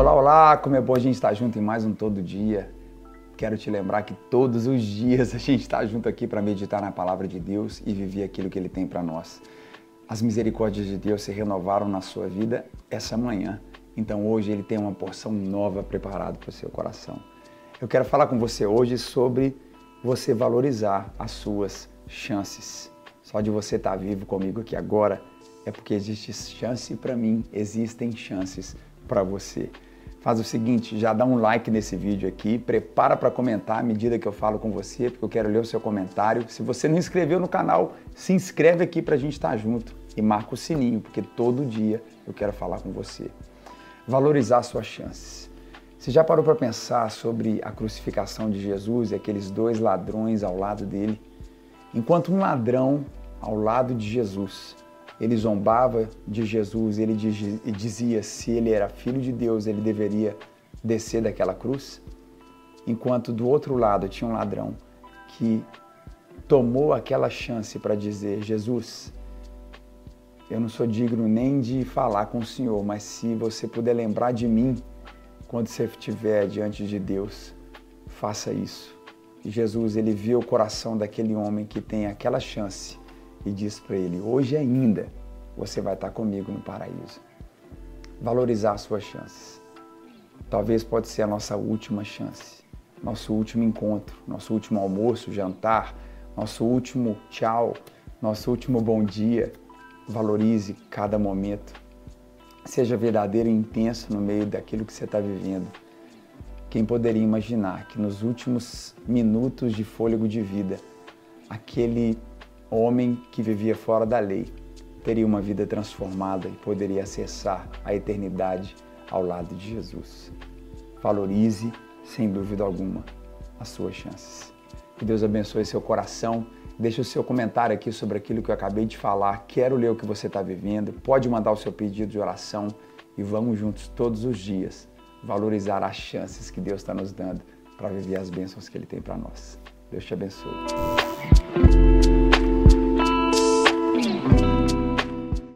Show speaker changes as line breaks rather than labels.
Olá, olá, como é bom a gente estar junto em mais um Todo Dia. Quero te lembrar que todos os dias a gente está junto aqui para meditar na palavra de Deus e viver aquilo que Ele tem para nós. As misericórdias de Deus se renovaram na sua vida essa manhã, então hoje Ele tem uma porção nova preparada para o seu coração. Eu quero falar com você hoje sobre você valorizar as suas chances. Só de você estar vivo comigo aqui agora é porque existe chance para mim, existem chances para você. Faz o seguinte, já dá um like nesse vídeo aqui, prepara para comentar à medida que eu falo com você, porque eu quero ler o seu comentário. Se você não inscreveu no canal, se inscreve aqui para a gente estar junto e marca o sininho, porque todo dia eu quero falar com você. Valorizar suas chances. Você já parou para pensar sobre a crucificação de Jesus e aqueles dois ladrões ao lado dele? Enquanto um ladrão ao lado de Jesus ele zombava de Jesus, ele dizia se ele era filho de Deus, ele deveria descer daquela cruz, enquanto do outro lado tinha um ladrão que tomou aquela chance para dizer: Jesus, eu não sou digno nem de falar com o Senhor, mas se você puder lembrar de mim quando você estiver diante de Deus, faça isso. Jesus, ele viu o coração daquele homem que tem aquela chance e diz para ele: Hoje ainda você vai estar comigo no paraíso. Valorizar as suas chances. Talvez pode ser a nossa última chance, nosso último encontro, nosso último almoço, jantar, nosso último tchau, nosso último bom dia. Valorize cada momento. Seja verdadeiro e intenso no meio daquilo que você está vivendo. Quem poderia imaginar que nos últimos minutos de fôlego de vida, aquele homem que vivia fora da lei, teria uma vida transformada e poderia acessar a eternidade ao lado de Jesus. Valorize, sem dúvida alguma, as suas chances. Que Deus abençoe seu coração. Deixe o seu comentário aqui sobre aquilo que eu acabei de falar. Quero ler o que você está vivendo. Pode mandar o seu pedido de oração e vamos juntos todos os dias valorizar as chances que Deus está nos dando para viver as bênçãos que Ele tem para nós. Deus te abençoe.